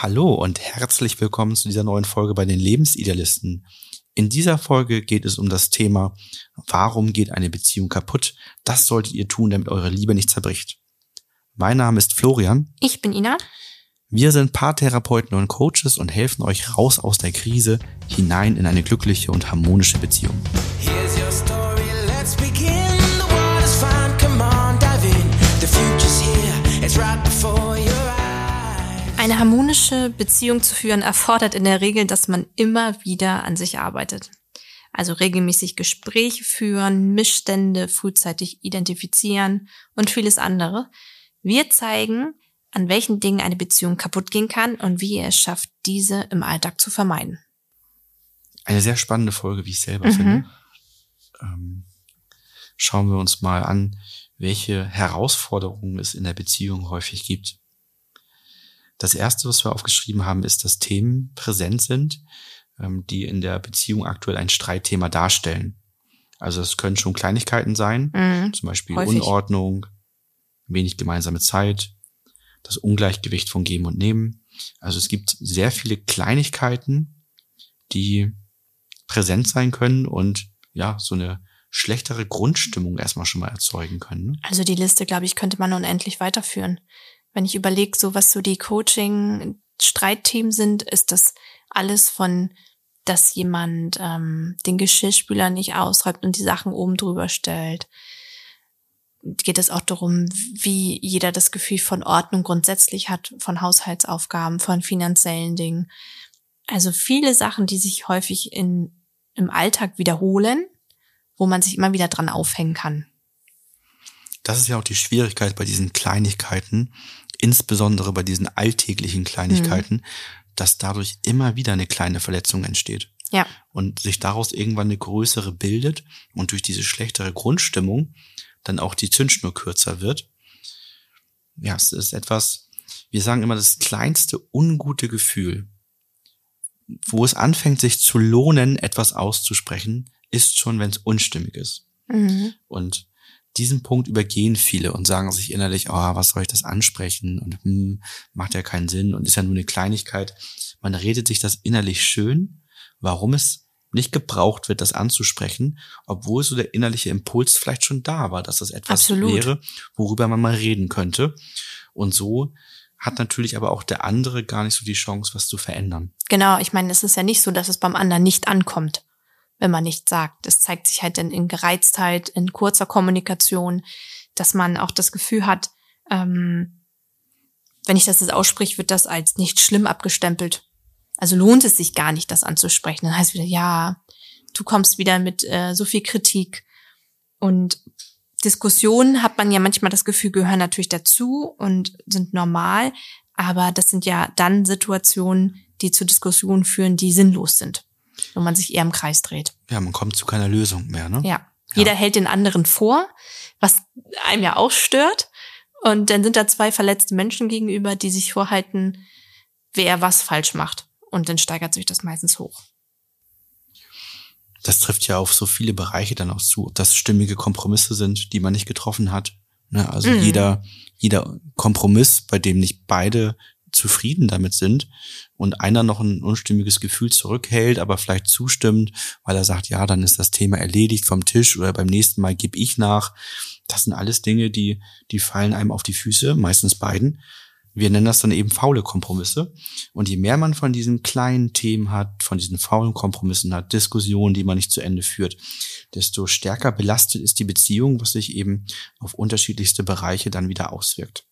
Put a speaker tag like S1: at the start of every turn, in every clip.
S1: Hallo und herzlich willkommen zu dieser neuen Folge bei den Lebensidealisten. In dieser Folge geht es um das Thema, warum geht eine Beziehung kaputt? Das solltet ihr tun, damit eure Liebe nicht zerbricht. Mein Name ist Florian.
S2: Ich bin Ina.
S1: Wir sind Paartherapeuten und Coaches und helfen euch raus aus der Krise hinein in eine glückliche und harmonische Beziehung.
S2: Eine harmonische Beziehung zu führen erfordert in der Regel, dass man immer wieder an sich arbeitet. Also regelmäßig Gespräche führen, Missstände frühzeitig identifizieren und vieles andere. Wir zeigen, an welchen Dingen eine Beziehung kaputt gehen kann und wie ihr es schafft, diese im Alltag zu vermeiden.
S1: Eine sehr spannende Folge, wie ich selber
S2: Mhm.
S1: finde. Ähm, schauen wir uns mal an, welche Herausforderungen es in der Beziehung häufig gibt. Das erste, was wir aufgeschrieben haben, ist, dass Themen präsent sind, ähm, die in der Beziehung aktuell ein Streitthema darstellen. Also es können schon Kleinigkeiten sein,
S2: Mhm.
S1: zum Beispiel
S2: Häufig.
S1: Unordnung, wenig gemeinsame Zeit, das Ungleichgewicht von Geben und Nehmen. Also es gibt sehr viele Kleinigkeiten, die präsent sein können und ja, so eine schlechtere Grundstimmung erstmal schon mal erzeugen können. Ne?
S2: Also die Liste, glaube ich, könnte man unendlich weiterführen. Wenn ich überlege, so was so die Coaching-Streitthemen sind, ist das alles von, dass jemand ähm, den Geschirrspüler nicht ausräumt und die Sachen oben drüber stellt. Geht es auch darum, wie jeder das Gefühl von Ordnung grundsätzlich hat, von Haushaltsaufgaben, von finanziellen Dingen. Also viele Sachen, die sich häufig in, im Alltag wiederholen, wo man sich immer wieder dran aufhängen kann.
S1: Das ist ja auch die Schwierigkeit bei diesen Kleinigkeiten, insbesondere bei diesen alltäglichen Kleinigkeiten, dass dadurch immer wieder eine kleine Verletzung entsteht.
S2: Ja.
S1: und sich daraus irgendwann eine größere bildet und durch diese schlechtere Grundstimmung dann auch die Zündschnur kürzer wird. Ja, es ist etwas, wir sagen immer, das kleinste ungute Gefühl, wo es anfängt, sich zu lohnen, etwas auszusprechen, ist schon, wenn es unstimmig ist.
S2: Mhm.
S1: Und diesen Punkt übergehen viele und sagen sich innerlich, oh, was soll ich das ansprechen? Und hm, macht ja keinen Sinn und ist ja nur eine Kleinigkeit. Man redet sich das innerlich schön, warum es nicht gebraucht wird, das anzusprechen, obwohl so der innerliche Impuls vielleicht schon da war, dass das etwas
S2: Absolut.
S1: wäre, worüber man mal reden könnte. Und so hat natürlich aber auch der andere gar nicht so die Chance, was zu verändern.
S2: Genau, ich meine, es ist ja nicht so, dass es beim anderen nicht ankommt, wenn man nichts sagt. Es zeigt sich halt in, in Gereiztheit, in kurzer Kommunikation, dass man auch das Gefühl hat, ähm, wenn ich das jetzt ausspreche, wird das als nicht schlimm abgestempelt. Also lohnt es sich gar nicht, das anzusprechen. Dann heißt wieder, ja, du kommst wieder mit äh, so viel Kritik. Und Diskussionen hat man ja manchmal das Gefühl, gehören natürlich dazu und sind normal. Aber das sind ja dann Situationen, die zu Diskussionen führen, die sinnlos sind. Wo man sich eher im Kreis dreht.
S1: Ja, man kommt zu keiner Lösung mehr, ne?
S2: Ja. Jeder hält den anderen vor, was einem ja auch stört. Und dann sind da zwei verletzte Menschen gegenüber, die sich vorhalten, wer was falsch macht. Und dann steigert sich das meistens hoch.
S1: das trifft ja auf so viele Bereiche dann auch zu, ob das stimmige Kompromisse sind, die man nicht getroffen hat. Ne? Also
S2: Mhm.
S1: jeder, jeder Kompromiss, bei dem nicht beide zufrieden damit sind und einer noch ein unstimmiges Gefühl zurückhält, aber vielleicht zustimmt, weil er sagt, ja, dann ist das Thema erledigt vom Tisch oder beim nächsten Mal gebe ich nach. Das sind alles Dinge, die, die fallen einem auf die Füße, meistens beiden. Wir nennen das dann eben faule Kompromisse. Und je mehr man von diesen kleinen Themen hat, von diesen faulen Kompromissen hat, Diskussionen, die man nicht zu Ende führt, desto stärker belastet ist die Beziehung, was sich eben auf unterschiedlichste Bereiche dann wieder auswirkt.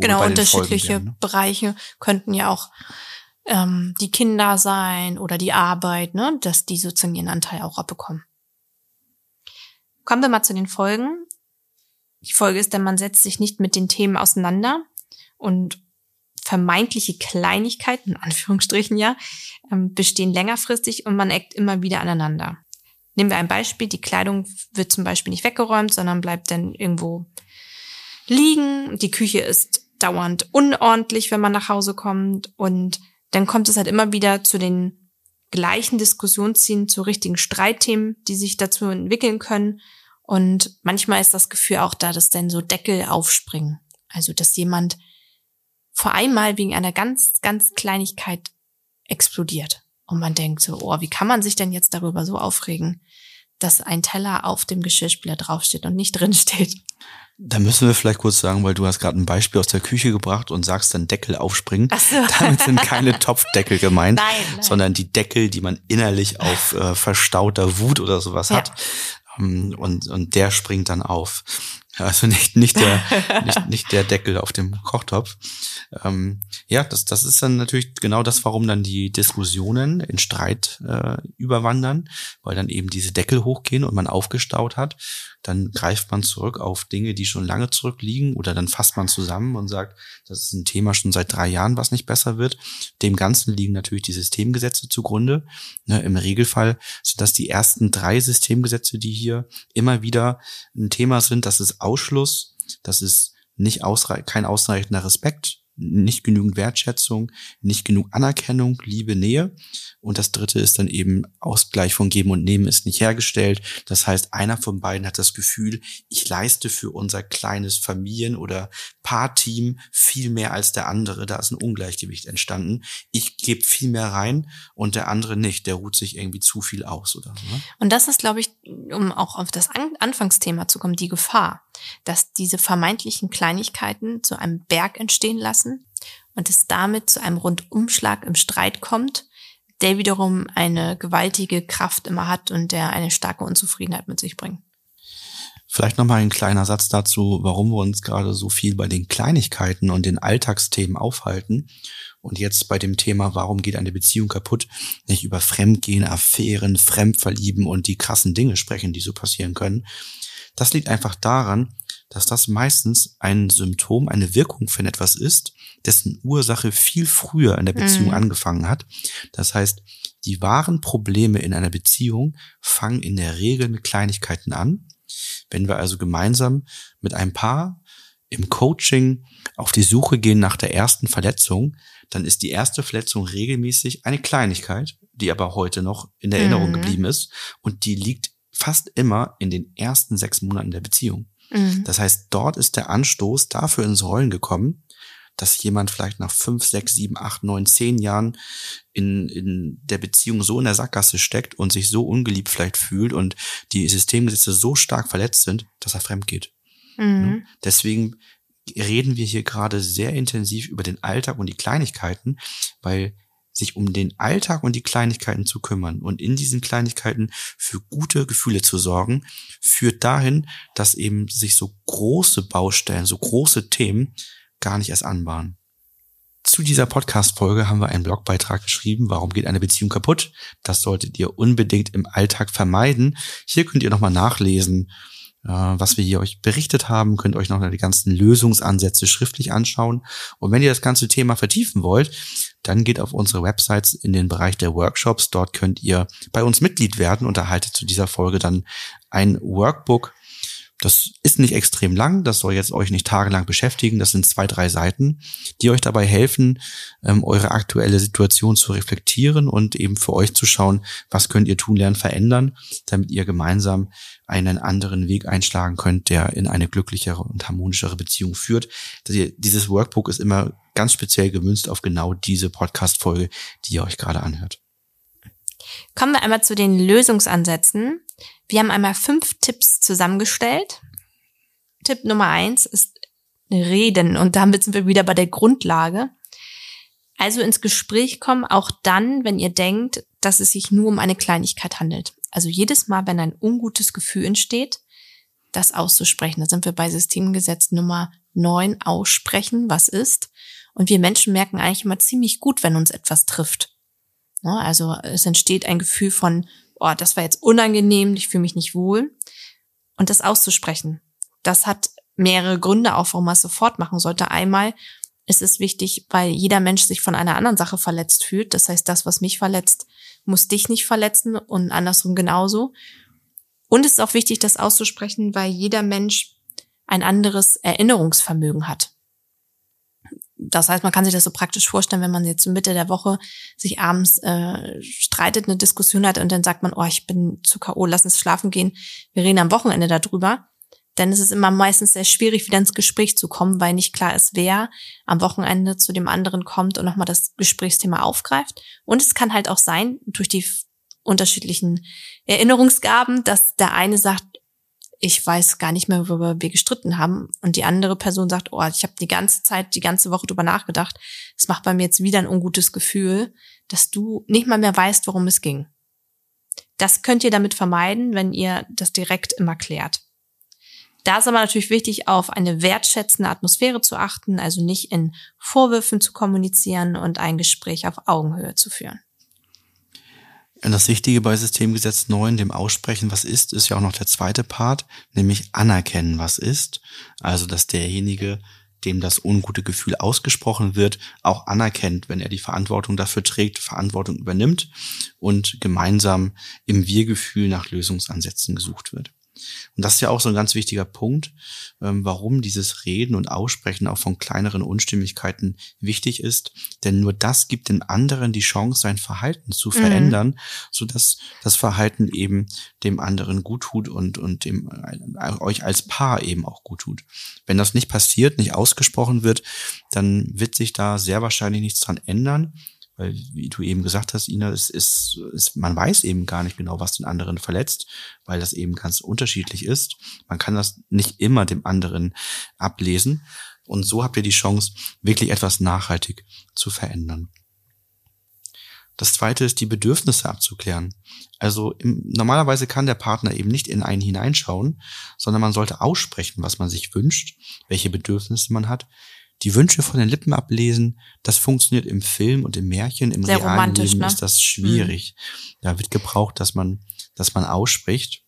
S2: Genau, unterschiedliche
S1: wären, ne?
S2: Bereiche könnten ja auch ähm, die Kinder sein oder die Arbeit, ne, dass die sozusagen ihren Anteil auch abbekommen. Kommen wir mal zu den Folgen. Die Folge ist, denn man setzt sich nicht mit den Themen auseinander und vermeintliche Kleinigkeiten, in Anführungsstrichen ja, ähm, bestehen längerfristig und man eckt immer wieder aneinander. Nehmen wir ein Beispiel, die Kleidung wird zum Beispiel nicht weggeräumt, sondern bleibt dann irgendwo liegen. Die Küche ist dauernd unordentlich, wenn man nach Hause kommt. Und dann kommt es halt immer wieder zu den gleichen Diskussionszielen, zu richtigen Streitthemen, die sich dazu entwickeln können. Und manchmal ist das Gefühl auch da, dass dann so Deckel aufspringen. Also, dass jemand vor einmal wegen einer ganz, ganz Kleinigkeit explodiert. Und man denkt so, oh, wie kann man sich denn jetzt darüber so aufregen, dass ein Teller auf dem Geschirrspüler draufsteht und nicht drin steht?
S1: Da müssen wir vielleicht kurz sagen, weil du hast gerade ein Beispiel aus der Küche gebracht und sagst dann Deckel aufspringen.
S2: Ach so.
S1: Damit sind keine Topfdeckel gemeint,
S2: Nein, nein.
S1: sondern die Deckel, die man innerlich auf äh, verstauter Wut oder sowas
S2: Ja.
S1: hat. Ähm, Und, und der springt dann auf. Also nicht, nicht, der, nicht, nicht der Deckel auf dem Kochtopf. Ähm, ja, das, das ist dann natürlich genau das, warum dann die Diskussionen in Streit äh, überwandern, weil dann eben diese Deckel hochgehen und man aufgestaut hat. Dann greift man zurück auf Dinge, die schon lange zurückliegen oder dann fasst man zusammen und sagt, das ist ein Thema schon seit drei Jahren, was nicht besser wird. Dem Ganzen liegen natürlich die Systemgesetze zugrunde. Ne, Im Regelfall sind das die ersten drei Systemgesetze, die hier immer wieder ein Thema sind. Das ist Ausschluss, das ist nicht ausrei kein ausreichender Respekt, nicht genügend Wertschätzung, nicht genug Anerkennung, Liebe, Nähe. Und das dritte ist dann eben Ausgleich von Geben und Nehmen ist nicht hergestellt. Das heißt, einer von beiden hat das Gefühl, ich leiste für unser kleines Familien- oder Paarteam viel mehr als der andere. Da ist ein Ungleichgewicht entstanden. Ich gebe viel mehr rein und der andere nicht. Der ruht sich irgendwie zu viel aus oder so. Ne?
S2: Und das ist, glaube ich, um auch auf das An Anfangsthema zu kommen, die Gefahr, dass diese vermeintlichen Kleinigkeiten zu einem Berg entstehen lassen und es damit zu einem Rundumschlag im Streit kommt, der wiederum eine gewaltige Kraft immer hat und der eine starke Unzufriedenheit mit sich bringt.
S1: Vielleicht nochmal ein kleiner Satz dazu, warum wir uns gerade so viel bei den Kleinigkeiten und den Alltagsthemen aufhalten und jetzt bei dem Thema, warum geht eine Beziehung kaputt, nicht über Fremdgehen, Affären, Fremdverlieben und die krassen Dinge sprechen, die so passieren können. Das liegt einfach daran, dass das meistens ein Symptom, eine Wirkung von etwas ist, dessen Ursache viel früher in der Beziehung
S2: Mhm.
S1: angefangen hat. Das heißt, die wahren Probleme in einer Beziehung fangen in der Regel mit Kleinigkeiten an. Wenn wir also gemeinsam mit einem Paar im Coaching auf die Suche gehen nach der ersten Verletzung, dann ist die erste Verletzung regelmäßig eine Kleinigkeit, die aber heute noch in der Erinnerung
S2: Mhm.
S1: geblieben ist und die liegt fast immer in den ersten sechs Monaten der Beziehung.
S2: Mhm.
S1: Das heißt, dort ist der Anstoß dafür ins Rollen gekommen, dass jemand vielleicht nach fünf, sechs, sieben, acht, neun, zehn Jahren in, in der Beziehung so in der Sackgasse steckt und sich so ungeliebt vielleicht fühlt und die Systemgesetze so stark verletzt sind, dass er fremd geht.
S2: Mhm.
S1: Deswegen reden wir hier gerade sehr intensiv über den Alltag und die Kleinigkeiten, weil sich um den Alltag und die Kleinigkeiten zu kümmern und in diesen Kleinigkeiten für gute Gefühle zu sorgen, führt dahin, dass eben sich so große Baustellen, so große Themen gar nicht erst anbahnen. Zu dieser Podcast-Folge haben wir einen Blogbeitrag geschrieben, warum geht eine Beziehung kaputt? Das solltet ihr unbedingt im Alltag vermeiden. Hier könnt ihr nochmal nachlesen, was wir hier euch berichtet haben, könnt euch noch die ganzen Lösungsansätze schriftlich anschauen. Und wenn ihr das ganze Thema vertiefen wollt, dann geht auf unsere Websites in den Bereich der Workshops. Dort könnt ihr bei uns Mitglied werden und erhaltet zu dieser Folge dann ein Workbook. Das ist nicht extrem lang, das soll jetzt euch nicht tagelang beschäftigen. Das sind zwei, drei Seiten, die euch dabei helfen, ähm, eure aktuelle Situation zu reflektieren und eben für euch zu schauen, was könnt ihr tun, lernen, verändern, damit ihr gemeinsam einen anderen Weg einschlagen könnt, der in eine glücklichere und harmonischere Beziehung führt. Hier- Dieses Workbook ist immer ganz speziell gemünzt auf genau diese Podcast-Folge, die ihr euch gerade anhört.
S2: Kommen wir einmal zu den Lösungsansätzen. Wir haben einmal fünf Tipps zusammengestellt. Tipp Nummer eins ist Reden und damit sind wir wieder bei der Grundlage. Also ins Gespräch kommen, auch dann, wenn ihr denkt, dass es sich nur um eine Kleinigkeit handelt. Also jedes Mal, wenn ein ungutes Gefühl entsteht, das auszusprechen. Da sind wir bei Systemgesetz Nummer neun aussprechen, was ist. Und wir Menschen merken eigentlich immer ziemlich gut, wenn uns etwas trifft. Ne, Also es entsteht ein Gefühl von, oh, das war jetzt unangenehm, ich fühle mich nicht wohl. Und das auszusprechen, das hat mehrere Gründe auch, warum man es sofort machen sollte. Einmal ist es wichtig, weil jeder Mensch sich von einer anderen Sache verletzt fühlt. Das heißt, das, was mich verletzt, muss dich nicht verletzen und andersrum genauso. Und es ist auch wichtig, das auszusprechen, weil jeder Mensch ein anderes Erinnerungsvermögen hat. Das heißt, man kann sich das so praktisch vorstellen, wenn man jetzt Mitte der Woche sich abends äh, streitet, eine Diskussion hat und dann sagt man, oh, ich bin zu K.O., lass uns schlafen gehen, wir reden am Wochenende darüber, Denn es ist immer meistens sehr schwierig, wieder ins Gespräch zu kommen, weil nicht klar ist, wer am Wochenende zu dem anderen kommt und nochmal das Gesprächsthema aufgreift. Und es kann halt auch sein, durch die unterschiedlichen Erinnerungsgaben, dass der eine sagt, ich weiß gar nicht mehr, worüber wir gestritten haben. Und die andere Person sagt, oh, ich habe die ganze Zeit, die ganze Woche drüber nachgedacht. Es macht bei mir jetzt wieder ein ungutes Gefühl, dass du nicht mal mehr weißt, worum es ging. Das könnt ihr damit vermeiden, wenn ihr das direkt immer klärt. Da ist aber natürlich wichtig, auf eine wertschätzende Atmosphäre zu achten, also nicht in Vorwürfen zu kommunizieren und ein Gespräch auf Augenhöhe zu führen.
S1: Das Wichtige bei Systemgesetz 9, dem Aussprechen, was ist, ist ja auch noch der zweite Part, nämlich anerkennen, was ist. Also, dass derjenige, dem das ungute Gefühl ausgesprochen wird, auch anerkennt, wenn er die Verantwortung dafür trägt, Verantwortung übernimmt und gemeinsam im Wir-Gefühl nach Lösungsansätzen gesucht wird. Und das ist ja auch so ein ganz wichtiger Punkt, ähm, warum dieses Reden und Aussprechen auch von kleineren Unstimmigkeiten wichtig ist. Denn nur das gibt den anderen die Chance, sein Verhalten zu verändern, mhm. so dass das Verhalten eben dem anderen gut tut und, und dem, äh, euch als Paar eben auch gut tut. Wenn das nicht passiert, nicht ausgesprochen wird, dann wird sich da sehr wahrscheinlich nichts dran ändern weil, wie du eben gesagt hast, Ina, es ist, es, man weiß eben gar nicht genau, was den anderen verletzt, weil das eben ganz unterschiedlich ist. Man kann das nicht immer dem anderen ablesen. Und so habt ihr die Chance, wirklich etwas nachhaltig zu verändern. Das zweite ist, die Bedürfnisse abzuklären. Also im, normalerweise kann der Partner eben nicht in einen hineinschauen, sondern man sollte aussprechen, was man sich wünscht, welche Bedürfnisse man hat, die Wünsche von den Lippen ablesen, das funktioniert im Film und im Märchen, im
S2: Sehr
S1: realen Leben
S2: ne?
S1: ist das schwierig. Mhm. Da wird gebraucht, dass man, dass man ausspricht,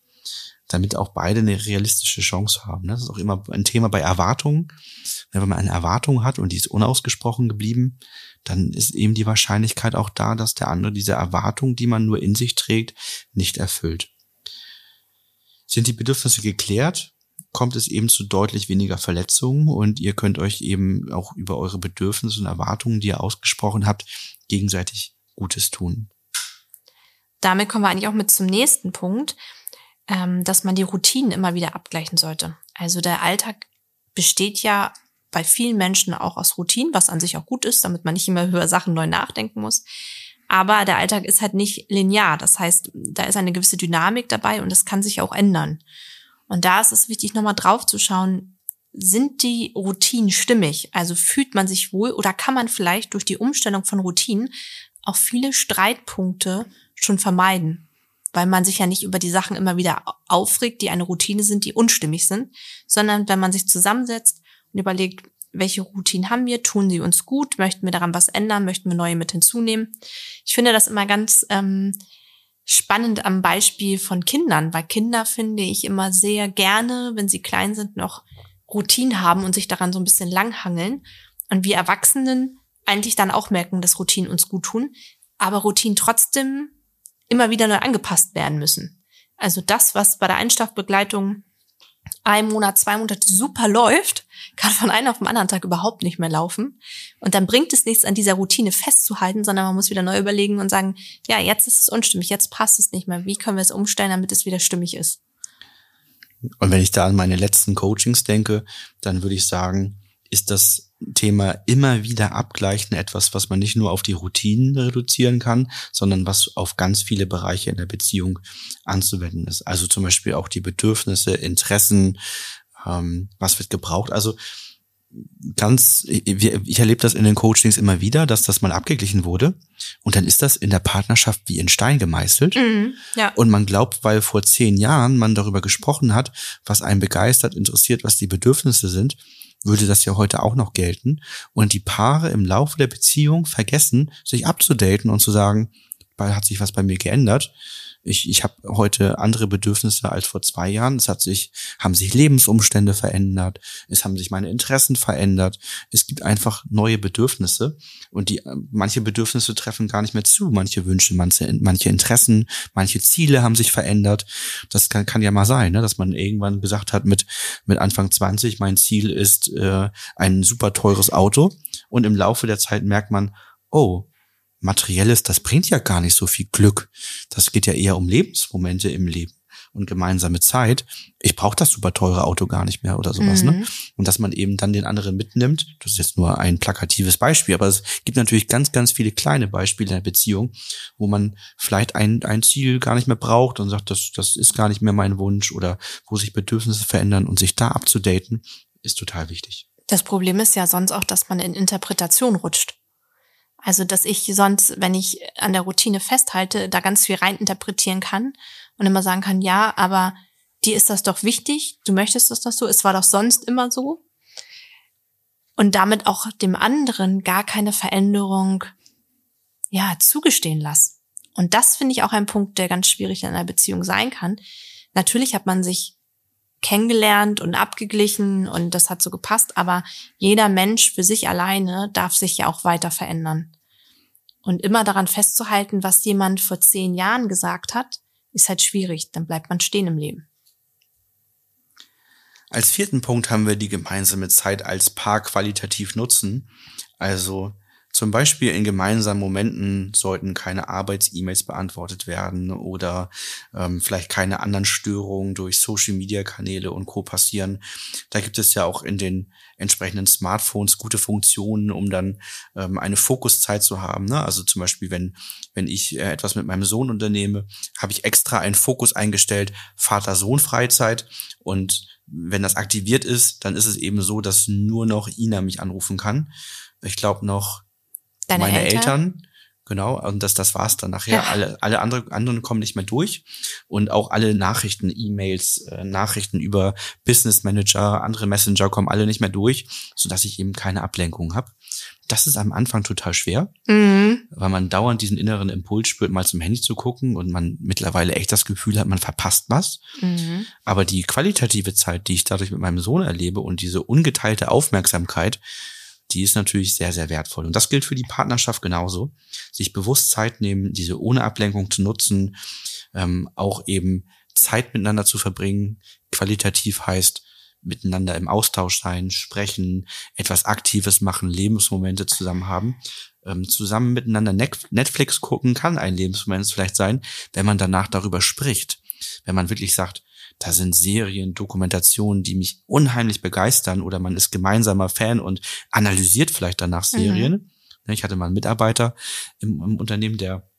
S1: damit auch beide eine realistische Chance haben. Das ist auch immer ein Thema bei Erwartungen. Wenn man eine Erwartung hat und die ist unausgesprochen geblieben, dann ist eben die Wahrscheinlichkeit auch da, dass der andere diese Erwartung, die man nur in sich trägt, nicht erfüllt. Sind die Bedürfnisse geklärt, kommt es eben zu deutlich weniger Verletzungen und ihr könnt euch eben auch über eure Bedürfnisse und Erwartungen, die ihr ausgesprochen habt, gegenseitig Gutes tun.
S2: Damit kommen wir eigentlich auch mit zum nächsten Punkt, ähm, dass man die Routinen immer wieder abgleichen sollte. Also der Alltag besteht ja bei vielen Menschen auch aus Routinen, was an sich auch gut ist, damit man nicht immer über Sachen neu nachdenken muss. Aber der Alltag ist halt nicht linear. Das heißt, da ist eine gewisse Dynamik dabei und das kann sich auch ändern. Und da ist es wichtig, nochmal drauf zu schauen, sind die Routinen stimmig? Also fühlt man sich wohl oder kann man vielleicht durch die Umstellung von Routinen auch viele Streitpunkte schon vermeiden? Weil man sich ja nicht über die Sachen immer wieder aufregt, die eine Routine sind, die unstimmig sind, sondern wenn man sich zusammensetzt und überlegt, welche Routinen haben wir, tun sie uns gut, möchten wir daran was ändern, möchten wir neue mit hinzunehmen. Ich finde das immer ganz ähm, spannend am Beispiel von Kindern, weil Kinder finde ich immer sehr gerne, wenn sie klein sind, noch Routinen haben und sich daran so ein bisschen langhangeln. Und wir Erwachsenen eigentlich dann auch merken, dass Routinen uns gut tun, aber Routinen trotzdem immer wieder neu angepasst werden müssen. Also das, was bei der Einstoffbegleitung ein Monat, zwei Monate super läuft, kann von einem auf den anderen Tag überhaupt nicht mehr laufen. Und dann bringt es nichts, an dieser Routine festzuhalten, sondern man muss wieder neu überlegen und sagen, ja, jetzt ist es unstimmig, jetzt passt es nicht mehr. Wie können wir es umstellen, damit es wieder stimmig ist?
S1: Und wenn ich da an meine letzten Coachings denke, dann würde ich sagen, ist das Thema immer wieder abgleichen etwas, was man nicht nur auf die Routinen reduzieren kann, sondern was auf ganz viele Bereiche in der Beziehung anzuwenden ist. Also zum Beispiel auch die Bedürfnisse, Interessen, ähm, was wird gebraucht. Also ganz, ich erlebe das in den Coachings immer wieder, dass das mal abgeglichen wurde und dann ist das in der Partnerschaft wie in Stein gemeißelt.
S2: Mhm, ja.
S1: Und man glaubt, weil vor zehn Jahren man darüber gesprochen hat, was einen begeistert, interessiert, was die Bedürfnisse sind, würde das ja heute auch noch gelten. Und die Paare im Laufe der Beziehung vergessen, sich abzudaten und zu sagen, hat sich was bei mir geändert. Ich, ich habe heute andere Bedürfnisse als vor zwei Jahren. Es hat sich, haben sich Lebensumstände verändert. Es haben sich meine Interessen verändert. Es gibt einfach neue Bedürfnisse und die manche Bedürfnisse treffen gar nicht mehr zu. Manche Wünsche, manche, manche Interessen, manche Ziele haben sich verändert. Das kann, kann ja mal sein, ne? dass man irgendwann gesagt hat mit mit Anfang 20, mein Ziel ist äh, ein super teures Auto und im Laufe der Zeit merkt man, oh, Materielles, das bringt ja gar nicht so viel Glück. Das geht ja eher um Lebensmomente im Leben. und gemeinsame Zeit, ich brauche das super teure Auto gar nicht mehr oder sowas,
S2: Mhm.
S1: ne? Und dass man eben dann den anderen mitnimmt, das ist jetzt nur ein plakatives Beispiel, aber es gibt natürlich ganz, ganz viele kleine Beispiele in der Beziehung, wo man vielleicht ein, ein Ziel gar nicht mehr braucht und sagt, das, das ist gar nicht mehr mein Wunsch oder wo sich Bedürfnisse verändern und sich da abzudaten, ist total wichtig.
S2: Das Problem ist ja sonst auch, dass man in Interpretation rutscht. Also, dass ich sonst, wenn ich an der Routine festhalte, da ganz viel reininterpretieren kann und immer sagen kann, ja, aber dir ist das doch wichtig, du möchtest das doch so, es war doch sonst immer so. Und damit auch dem anderen gar keine Veränderung, ja, zugestehen lass. Und das finde ich auch ein Punkt, der ganz schwierig in einer Beziehung sein kann. Natürlich hat man sich kennengelernt und abgeglichen und das hat so gepasst, aber jeder Mensch für sich alleine darf sich ja auch weiter verändern. Und immer daran festzuhalten, was jemand vor zehn Jahren gesagt hat, ist halt schwierig, dann bleibt man stehen im Leben.
S1: Als vierten Punkt haben wir die gemeinsame Zeit als Paar qualitativ nutzen. Also zum Beispiel in gemeinsamen Momenten sollten keine Arbeits-E-Mails beantwortet werden oder ähm, vielleicht keine anderen Störungen durch Social-Media-Kanäle und Co. passieren. Da gibt es ja auch in den entsprechenden Smartphones gute Funktionen, um dann ähm, eine Fokuszeit zu haben. Ne? Also zum Beispiel, wenn, wenn ich äh, etwas mit meinem Sohn unternehme, habe ich extra einen Fokus eingestellt, Vater-Sohn-Freizeit und wenn das aktiviert ist, dann ist es eben so, dass nur noch Ina mich anrufen kann. Ich glaube noch
S2: Deine
S1: meine
S2: Eltern?
S1: Eltern. Genau, und das, das war's dann nachher.
S2: Ja.
S1: Alle, alle andere, anderen kommen nicht mehr durch. Und auch alle Nachrichten, E-Mails, äh, Nachrichten über Business Manager, andere Messenger kommen alle nicht mehr durch, sodass ich eben keine Ablenkung habe. Das ist am Anfang total schwer,
S2: Mhm.
S1: weil man dauernd diesen inneren Impuls spürt, mal zum Handy zu gucken und man mittlerweile echt das Gefühl hat, man verpasst was.
S2: Mhm.
S1: Aber die qualitative Zeit, die ich dadurch mit meinem Sohn erlebe und diese ungeteilte Aufmerksamkeit, die ist natürlich sehr, sehr wertvoll. Und das gilt für die Partnerschaft genauso. Sich bewusst Zeit nehmen, diese ohne Ablenkung zu nutzen, ähm, auch eben Zeit miteinander zu verbringen. Qualitativ heißt, miteinander im Austausch sein, sprechen, etwas Aktives machen, Lebensmomente zusammen haben. Ähm, zusammen miteinander Net- Netflix gucken kann ein Lebensmoment vielleicht sein, wenn man danach darüber spricht. Wenn man wirklich sagt, da sind Serien, Dokumentationen, die mich unheimlich begeistern oder man ist gemeinsamer Fan und analysiert vielleicht danach Serien. Ne, Ich hatte mal einen Mitarbeiter im, im Unternehmen, der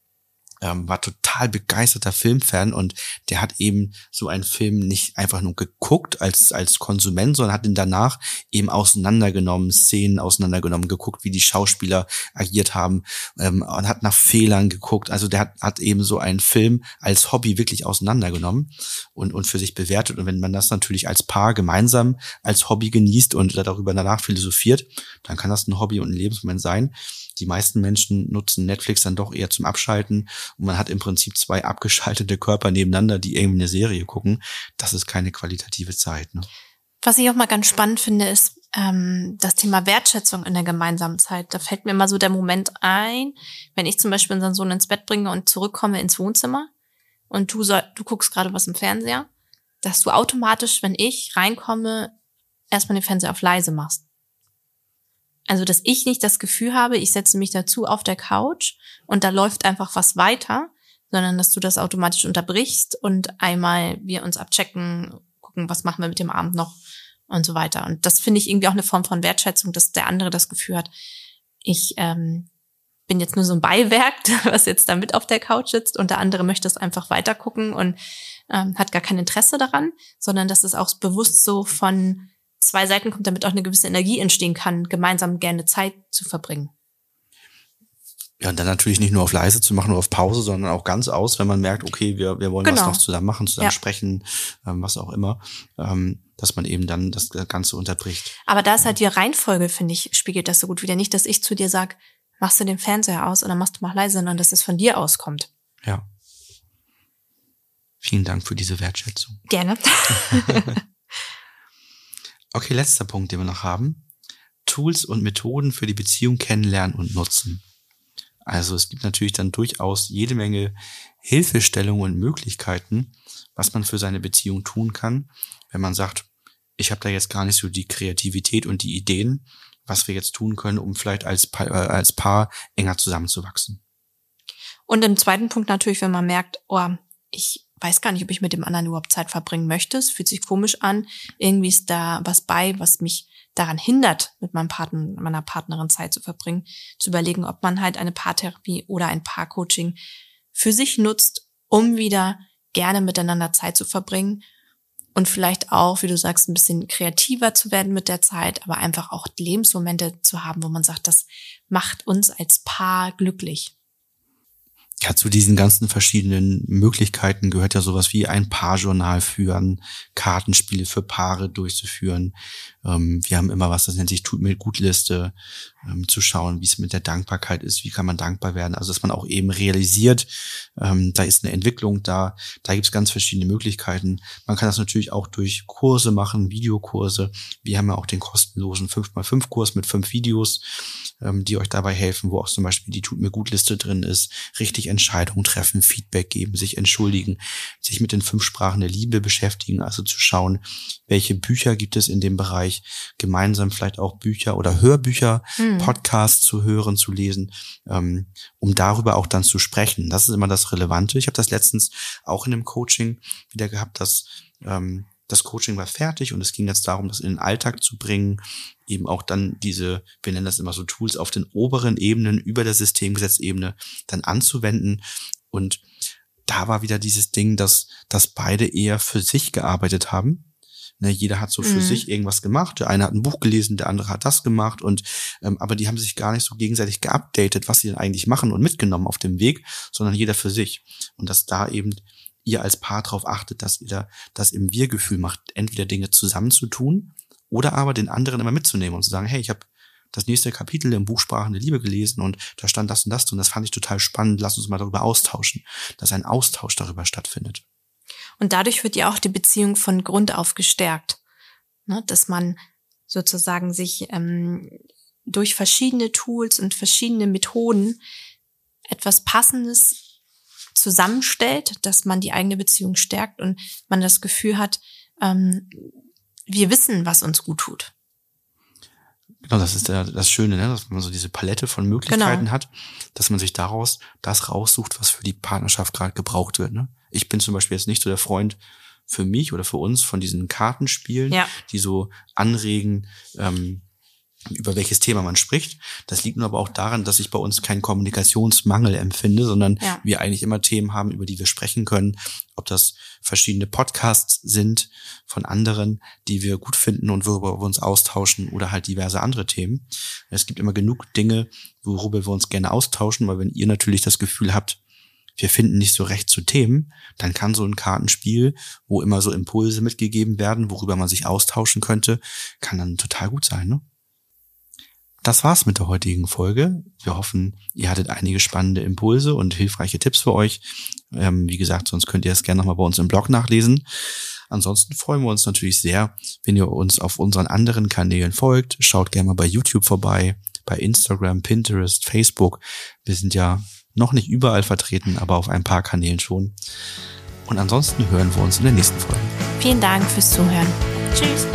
S1: ähm, war total begeisterter Filmfan und der hat eben so einen Film nicht einfach nur geguckt als, als Konsument, sondern hat ihn danach eben auseinandergenommen, Szenen auseinandergenommen, geguckt, wie die Schauspieler agiert haben ähm, und hat nach Fehlern geguckt. Also der hat, hat eben so einen Film als Hobby wirklich auseinandergenommen und, und für sich bewertet. Und wenn man das natürlich als Paar gemeinsam als Hobby genießt und darüber danach philosophiert, dann kann das ein Hobby und ein Lebensmoment sein. Die meisten Menschen nutzen Netflix dann doch eher zum Abschalten und man hat im Prinzip zwei abgeschaltete Körper nebeneinander, die irgendwie eine Serie gucken. Das ist keine qualitative Zeit. Ne?
S2: Was ich auch mal ganz spannend finde, ist ähm, das Thema Wertschätzung in der gemeinsamen Zeit. Da fällt mir immer so der Moment ein, wenn ich zum Beispiel unseren Sohn ins Bett bringe und zurückkomme ins Wohnzimmer und du, soll, du guckst gerade was im Fernseher, dass du automatisch, wenn ich reinkomme, erstmal den Fernseher auf leise machst. Also, dass ich nicht das Gefühl habe, ich setze mich dazu auf der Couch und da läuft einfach was weiter, sondern dass du das automatisch unterbrichst und einmal wir uns abchecken, gucken, was machen wir mit dem Abend noch und so weiter. Und das finde ich irgendwie auch eine Form von Wertschätzung, dass der andere das Gefühl hat, ich ähm, bin jetzt nur so ein Beiwerk, was jetzt da mit auf der Couch sitzt und der andere möchte es einfach weiter gucken und ähm, hat gar kein Interesse daran, sondern dass es auch bewusst so von zwei Seiten kommt, damit auch eine gewisse Energie entstehen kann, gemeinsam gerne Zeit zu verbringen.
S1: Ja, und dann natürlich nicht nur auf leise zu machen oder auf Pause, sondern auch ganz aus, wenn man merkt, okay, wir, wir wollen was
S2: Genau.
S1: noch zusammen machen, zusammen
S2: Ja.
S1: sprechen, ähm, was auch immer, ähm, dass man eben dann das Ganze unterbricht.
S2: Aber da ist halt die Reihenfolge, finde ich, spiegelt das so gut wieder. Nicht, dass ich zu dir sag, machst du den Fernseher aus oder machst du mal leise, sondern dass es von dir auskommt.
S1: Ja. Vielen Dank für diese Wertschätzung.
S2: Gerne.
S1: Okay, letzter Punkt, den wir noch haben. Tools und Methoden für die Beziehung kennenlernen und nutzen. Also es gibt natürlich dann durchaus jede Menge Hilfestellungen und Möglichkeiten, was man für seine Beziehung tun kann, wenn man sagt, ich habe da jetzt gar nicht so die Kreativität und die Ideen, was wir jetzt tun können, um vielleicht als, Pa- äh, als Paar enger zusammenzuwachsen.
S2: Und im zweiten Punkt natürlich, wenn man merkt, oh, ich weiß gar nicht, ob ich mit dem anderen überhaupt Zeit verbringen möchte. Es fühlt sich komisch an. Irgendwie ist da was bei, was mich daran hindert, mit meinem Partner, meiner Partnerin Zeit zu verbringen, zu überlegen, ob man halt eine Paartherapie oder ein Paarcoaching für sich nutzt, um wieder gerne miteinander Zeit zu verbringen und vielleicht auch, wie du sagst, ein bisschen kreativer zu werden mit der Zeit, aber einfach auch Lebensmomente zu haben, wo man sagt, das macht uns als Paar glücklich
S1: ja, zu diesen ganzen verschiedenen Möglichkeiten gehört ja sowas wie ein Paarjournal führen, Kartenspiele für Paare durchzuführen. Ähm, wir haben immer was, das nennt sich Tut mir gut Liste, ähm, zu schauen, wie es mit der Dankbarkeit ist, wie kann man dankbar werden. Also dass man auch eben realisiert, ähm, da ist eine Entwicklung da, da gibt es ganz verschiedene Möglichkeiten. Man kann das natürlich auch durch Kurse machen, Videokurse. Wir haben ja auch den kostenlosen 5x5 Kurs mit fünf Videos ähm, die euch dabei helfen, wo auch zum Beispiel die Tut mir gut Liste drin ist, richtig Entscheidungen treffen, Feedback geben, sich entschuldigen, sich mit den fünf Sprachen der Liebe beschäftigen, also zu schauen, welche Bücher gibt es in dem Bereich, gemeinsam vielleicht auch Bücher oder Hörbücher, hm. Podcasts zu hören, zu lesen, ähm, um darüber auch dann zu sprechen. Das ist immer das Relevante. Ich habe das letztens auch in einem Coaching wieder gehabt, dass ähm, das Coaching war fertig und es ging jetzt darum, das in den Alltag zu bringen, eben auch dann diese, wir nennen das immer so Tools auf den oberen Ebenen über der Systemgesetzebene dann anzuwenden. Und da war wieder dieses Ding, dass, dass beide eher für sich gearbeitet haben. Ne, jeder hat so für mhm. sich irgendwas gemacht. Der eine hat ein Buch gelesen, der andere hat das gemacht und ähm, aber die haben sich gar nicht so gegenseitig geupdatet, was sie denn eigentlich machen und mitgenommen auf dem Weg, sondern jeder für sich. Und dass da eben ihr als Paar darauf achtet, dass ihr da das im Wir-Gefühl macht, entweder Dinge zusammenzutun oder aber den anderen immer mitzunehmen und zu sagen, hey, ich habe das nächste Kapitel im Buch Sprachen der Liebe gelesen und da stand das und das und das fand ich total spannend, lass uns mal darüber austauschen, dass ein Austausch darüber stattfindet.
S2: Und dadurch wird ja auch die Beziehung von Grund auf gestärkt, ne? dass man sozusagen sich ähm, durch verschiedene Tools und verschiedene Methoden etwas Passendes zusammenstellt, dass man die eigene Beziehung stärkt und man das Gefühl hat, ähm, wir wissen, was uns gut tut.
S1: Genau, das ist das Schöne, ne? dass man so diese Palette von Möglichkeiten genau. hat, dass man sich daraus das raussucht, was für die Partnerschaft gerade gebraucht wird. Ne? Ich bin zum Beispiel jetzt nicht so der Freund für mich oder für uns von diesen Kartenspielen, ja. die so anregen, ähm, über welches Thema man spricht. Das liegt nur aber auch daran, dass ich bei uns keinen Kommunikationsmangel empfinde, sondern ja. wir eigentlich immer Themen haben, über die wir sprechen können. Ob das verschiedene Podcasts sind von anderen, die wir gut finden und worüber wir uns austauschen oder halt diverse andere Themen. Es gibt immer genug Dinge, worüber wir uns gerne austauschen, weil wenn ihr natürlich das Gefühl habt, wir finden nicht so recht zu Themen, dann kann so ein Kartenspiel, wo immer so Impulse mitgegeben werden, worüber man sich austauschen könnte, kann dann total gut sein, ne? Das war's mit der heutigen Folge. Wir hoffen, ihr hattet einige spannende Impulse und hilfreiche Tipps für euch. Ähm, wie gesagt, sonst könnt ihr es gerne nochmal bei uns im Blog nachlesen. Ansonsten freuen wir uns natürlich sehr, wenn ihr uns auf unseren anderen Kanälen folgt. Schaut gerne mal bei YouTube vorbei, bei Instagram, Pinterest, Facebook. Wir sind ja noch nicht überall vertreten, aber auf ein paar Kanälen schon. Und ansonsten hören wir uns in der nächsten Folge.
S2: Vielen Dank fürs Zuhören. Tschüss.